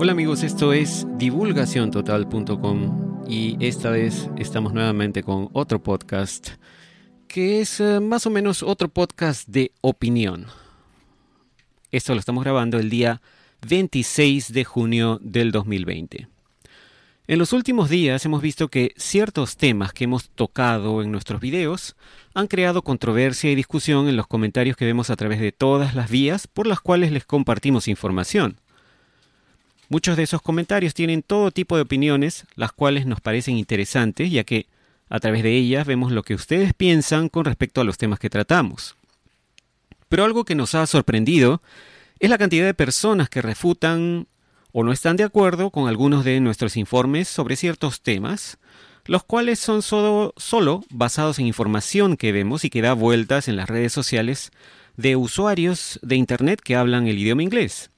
Hola amigos, esto es divulgaciontotal.com y esta vez estamos nuevamente con otro podcast que es eh, más o menos otro podcast de opinión. Esto lo estamos grabando el día 26 de junio del 2020. En los últimos días hemos visto que ciertos temas que hemos tocado en nuestros videos han creado controversia y discusión en los comentarios que vemos a través de todas las vías por las cuales les compartimos información. Muchos de esos comentarios tienen todo tipo de opiniones, las cuales nos parecen interesantes, ya que a través de ellas vemos lo que ustedes piensan con respecto a los temas que tratamos. Pero algo que nos ha sorprendido es la cantidad de personas que refutan o no están de acuerdo con algunos de nuestros informes sobre ciertos temas, los cuales son solo, basados en información que vemos y que da vueltas en las redes sociales de usuarios de Internet que hablan el idioma inglés.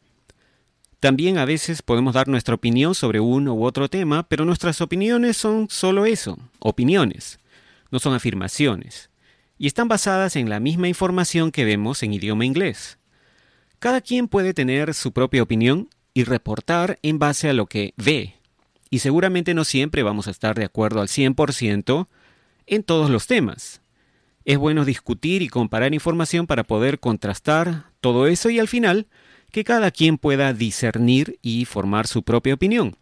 También a veces podemos dar nuestra opinión sobre uno u otro tema, pero nuestras opiniones son solo eso, opiniones, no son afirmaciones, y están basadas en la misma información que vemos en idioma inglés. Cada quien puede tener su propia opinión y reportar en base a lo que ve, y seguramente no siempre vamos a estar de acuerdo al 100% en todos los temas. Es bueno discutir y comparar información para poder contrastar todo eso y al final que cada quien pueda discernir y formar su propia opinión.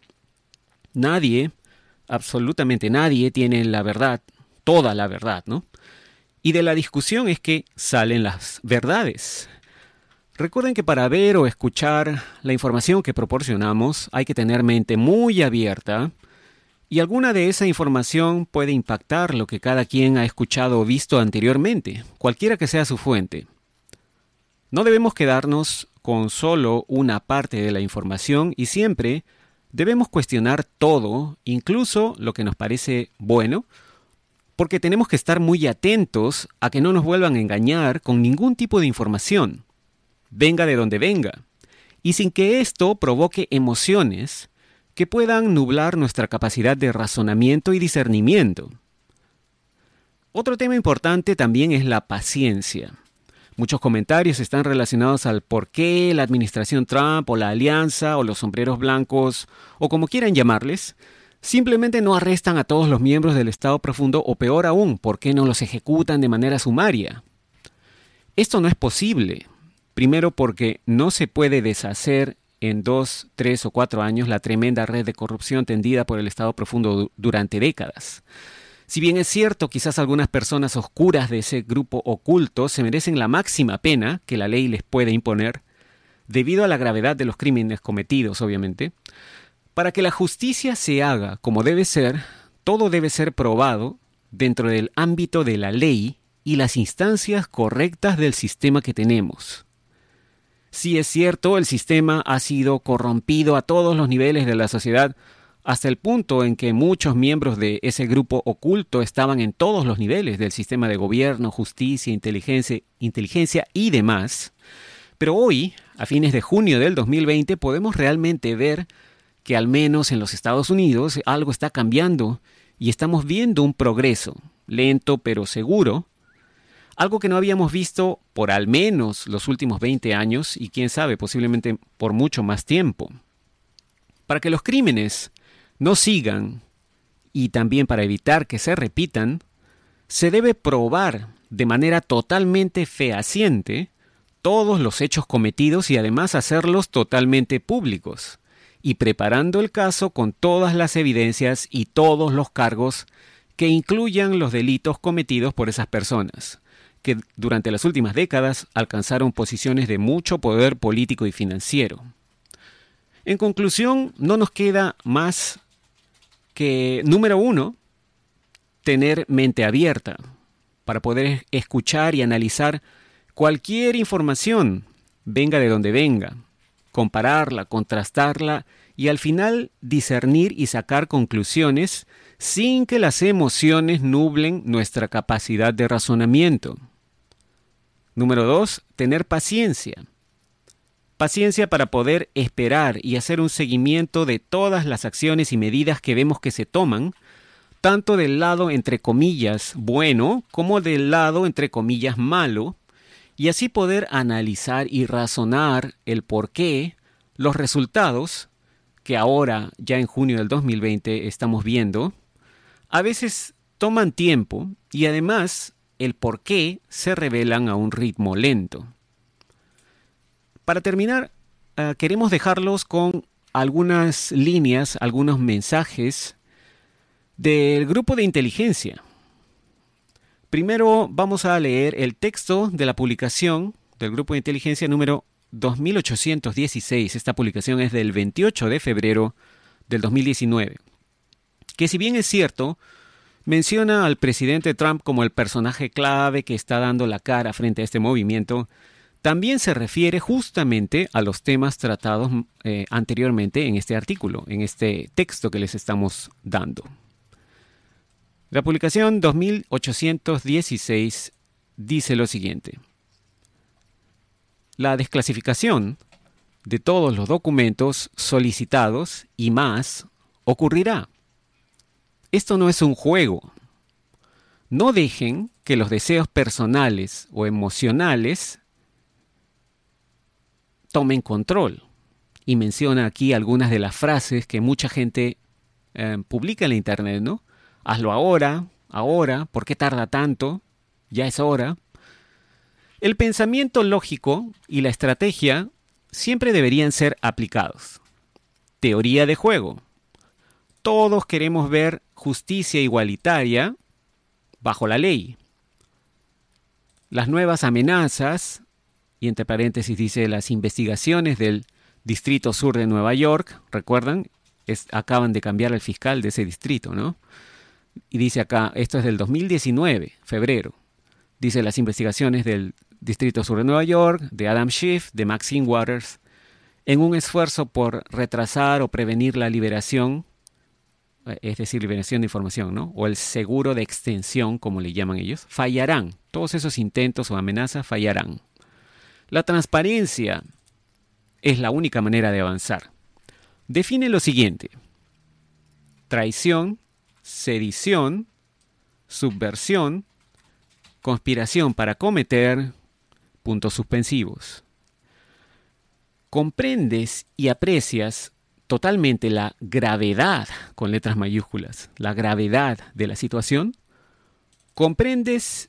Nadie, absolutamente nadie, tiene la verdad, toda la verdad, ¿no? Y de la discusión es que salen las verdades. Recuerden que para ver o escuchar la información que proporcionamos hay que tener mente muy abierta y alguna de esa información puede impactar lo que cada quien ha escuchado o visto anteriormente, cualquiera que sea su fuente. No debemos quedarnos con solo una parte de la información y siempre debemos cuestionar todo, incluso lo que nos parece bueno, porque tenemos que estar muy atentos a que no nos vuelvan a engañar con ningún tipo de información, venga de donde venga, y sin que esto provoque emociones que puedan nublar nuestra capacidad de razonamiento y discernimiento. Otro tema importante también es la paciencia. Muchos comentarios están relacionados al por qué la administración Trump o la alianza o los sombreros blancos o como quieran llamarles, simplemente no arrestan a todos los miembros del Estado profundo o peor aún, por qué no los ejecutan de manera sumaria. Esto no es posible. Primero porque no se puede deshacer en dos, tres o cuatro años la tremenda red de corrupción tendida por el Estado profundo durante décadas. Si bien es cierto, quizás algunas personas oscuras de ese grupo oculto se merecen la máxima pena que la ley les puede imponer, debido a la gravedad de los crímenes cometidos, obviamente, para que la justicia se haga como debe ser, todo debe ser probado dentro del ámbito de la ley y las instancias correctas del sistema que tenemos. Si es cierto, el sistema ha sido corrompido a todos los niveles de la sociedad hasta el punto en que muchos miembros de ese grupo oculto estaban en todos los niveles del sistema de gobierno, justicia, inteligencia, inteligencia y demás. Pero hoy, a fines de junio del 2020, podemos realmente ver que al menos en los Estados Unidos algo está cambiando y estamos viendo un progreso, lento pero seguro, algo que no habíamos visto por al menos los últimos 20 años y quién sabe, posiblemente por mucho más tiempo. Para que los crímenes no sigan y también para evitar que se repitan, se debe probar de manera totalmente fehaciente todos los hechos cometidos y además hacerlos totalmente públicos, y preparando el caso con todas las evidencias y todos los cargos que incluyan los delitos cometidos por esas personas, que durante las últimas décadas alcanzaron posiciones de mucho poder político y financiero. En conclusión, no nos queda más que, número uno, tener mente abierta para poder escuchar y analizar cualquier información, venga de donde venga, compararla, contrastarla y al final discernir y sacar conclusiones sin que las emociones nublen nuestra capacidad de razonamiento. Número dos, tener paciencia. Paciencia para poder esperar y hacer un seguimiento de todas las acciones y medidas que vemos que se toman, tanto del lado entre comillas bueno como del lado entre comillas malo, y así poder analizar y razonar el por qué, los resultados que ahora, ya en junio del 2020, estamos viendo, a veces toman tiempo y además el por qué se revelan a un ritmo lento. Para terminar, uh, queremos dejarlos con algunas líneas, algunos mensajes del grupo de inteligencia. Primero vamos a leer el texto de la publicación del grupo de inteligencia número 2816. Esta publicación es del 28 de febrero del 2019. Que si bien es cierto, menciona al presidente Trump como el personaje clave que está dando la cara frente a este movimiento, también se refiere justamente a los temas tratados eh, anteriormente en este artículo, en este texto que les estamos dando. La publicación 2816 dice lo siguiente. La desclasificación de todos los documentos solicitados y más ocurrirá. Esto no es un juego. No dejen que los deseos personales o emocionales tomen control. Y menciona aquí algunas de las frases que mucha gente eh, publica en la Internet, ¿no? Hazlo ahora, ahora, ¿por qué tarda tanto? Ya es hora. El pensamiento lógico y la estrategia siempre deberían ser aplicados. Teoría de juego. Todos queremos ver justicia igualitaria bajo la ley. Las nuevas amenazas y entre paréntesis dice las investigaciones del Distrito Sur de Nueva York, recuerdan, acaban de cambiar el fiscal de ese distrito, ¿no? Y dice acá, esto es del 2019, febrero, dice las investigaciones del Distrito Sur de Nueva York, de Adam Schiff, de Maxine Waters, en un esfuerzo por retrasar o prevenir la liberación, es decir, liberación de información, ¿no? O el seguro de extensión, como le llaman ellos, fallarán. Todos esos intentos o amenazas fallarán. La transparencia es la única manera de avanzar. Define lo siguiente. Traición, sedición, subversión, conspiración para cometer, puntos suspensivos. Comprendes y aprecias totalmente la gravedad, con letras mayúsculas, la gravedad de la situación. Comprendes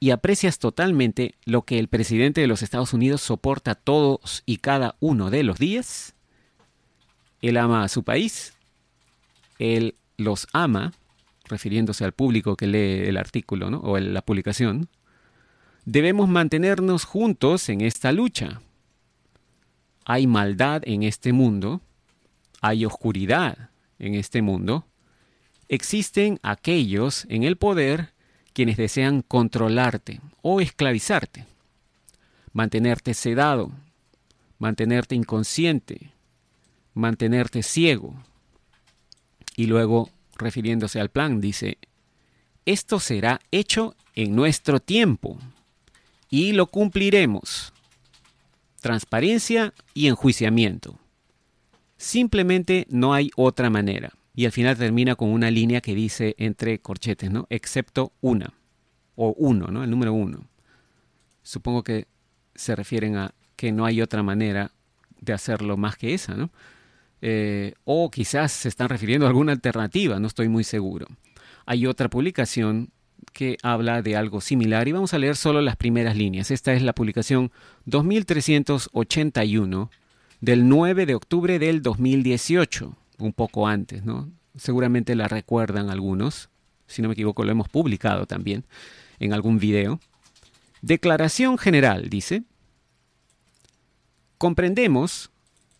y aprecias totalmente lo que el presidente de los Estados Unidos soporta todos y cada uno de los días. Él ama a su país, él los ama, refiriéndose al público que lee el artículo ¿no? o la publicación. Debemos mantenernos juntos en esta lucha. Hay maldad en este mundo, hay oscuridad en este mundo, existen aquellos en el poder quienes desean controlarte o esclavizarte, mantenerte sedado, mantenerte inconsciente, mantenerte ciego. Y luego, refiriéndose al plan, dice, esto será hecho en nuestro tiempo y lo cumpliremos. Transparencia y enjuiciamiento. Simplemente no hay otra manera y al final termina con una línea que dice entre corchetes, ¿no? Excepto una, o uno, ¿no? El número uno. Supongo que se refieren a que no hay otra manera de hacerlo más que esa, ¿no? Eh, o quizás se están refiriendo a alguna alternativa, no estoy muy seguro. Hay otra publicación que habla de algo similar y vamos a leer solo las primeras líneas. Esta es la publicación 2381 del 9 de octubre del 2018 un poco antes, ¿no? Seguramente la recuerdan algunos, si no me equivoco lo hemos publicado también en algún video. Declaración general, dice, comprendemos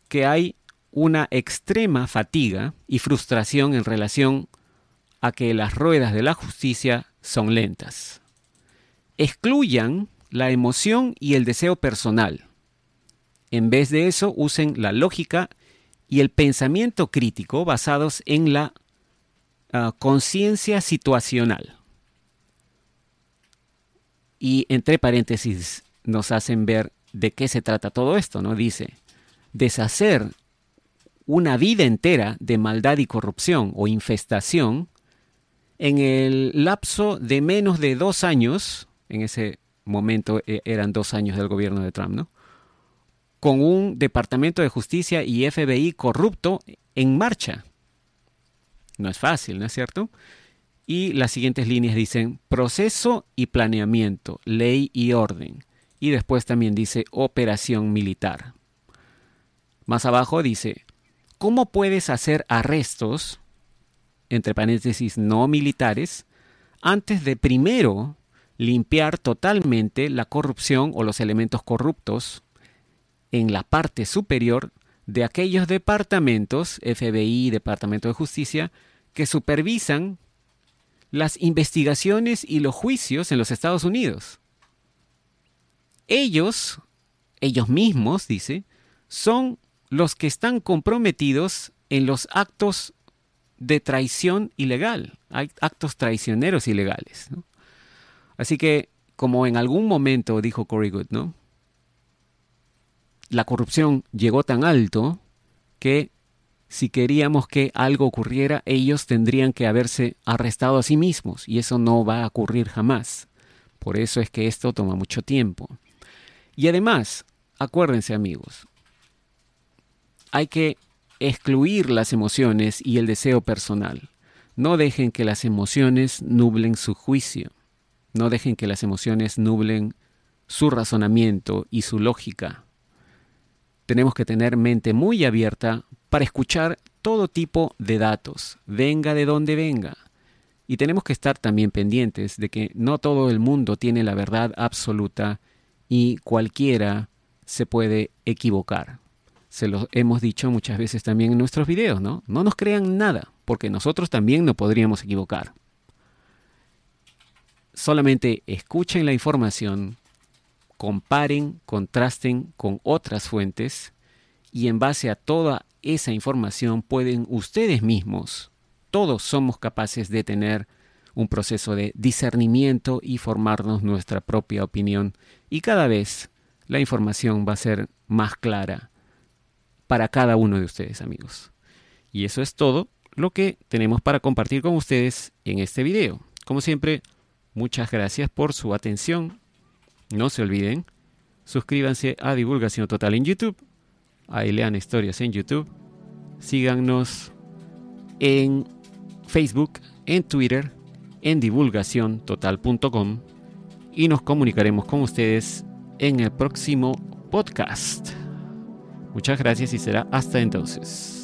que hay una extrema fatiga y frustración en relación a que las ruedas de la justicia son lentas. Excluyan la emoción y el deseo personal. En vez de eso, usen la lógica y el pensamiento crítico basados en la ah, conciencia situacional. Y entre paréntesis nos hacen ver de qué se trata todo esto, ¿no? Dice, deshacer una vida entera de maldad y corrupción o infestación en el lapso de menos de dos años, en ese momento eh, eran dos años del gobierno de Trump, ¿no? Con un Departamento de Justicia y FBI corrupto en marcha. No es fácil, ¿no es cierto? Y las siguientes líneas dicen proceso y planeamiento, ley y orden. Y después también dice operación militar. Más abajo dice, ¿cómo puedes hacer arrestos, entre paréntesis no militares, antes de primero limpiar totalmente la corrupción o los elementos corruptos en la parte superior de aquellos departamentos, FBI, Departamento de Justicia, que supervisan las investigaciones y los juicios en los Estados Unidos. Ellos, ellos mismos, dice, son los que están comprometidos en los actos de traición ilegal, actos traicioneros ilegales. Así que, como en algún momento dijo Cory Good, ¿no? La corrupción llegó tan alto que si queríamos que algo ocurriera, ellos tendrían que haberse arrestado a sí mismos, y eso no va a ocurrir jamás. Por eso es que esto toma mucho tiempo. Y además, acuérdense amigos, hay que excluir las emociones y el deseo personal. No dejen que las emociones nublen su juicio. No dejen que las emociones nublen su razonamiento y su lógica. Tenemos que tener mente muy abierta para escuchar todo tipo de datos, venga de donde venga. Y tenemos que estar también pendientes de que no todo el mundo tiene la verdad absoluta y cualquiera se puede equivocar. Se lo hemos dicho muchas veces también en nuestros videos, ¿no? No nos crean nada, porque nosotros también nos podríamos equivocar. Solamente escuchen la información, comparen, contrasten con otras fuentes y en base a toda esa información pueden ustedes mismos, todos somos capaces de tener un proceso de discernimiento y formarnos nuestra propia opinión y cada vez la información va a ser más clara para cada uno de ustedes amigos. Y eso es todo lo que tenemos para compartir con ustedes en este video. Como siempre, muchas gracias por su atención. No se olviden, suscríbanse a Divulgación Total en YouTube Ahí lean historias en YouTube. Síganos en Facebook, en Twitter, en divulgaciontotal.com y nos comunicaremos con ustedes en el próximo podcast. Muchas gracias y será hasta entonces.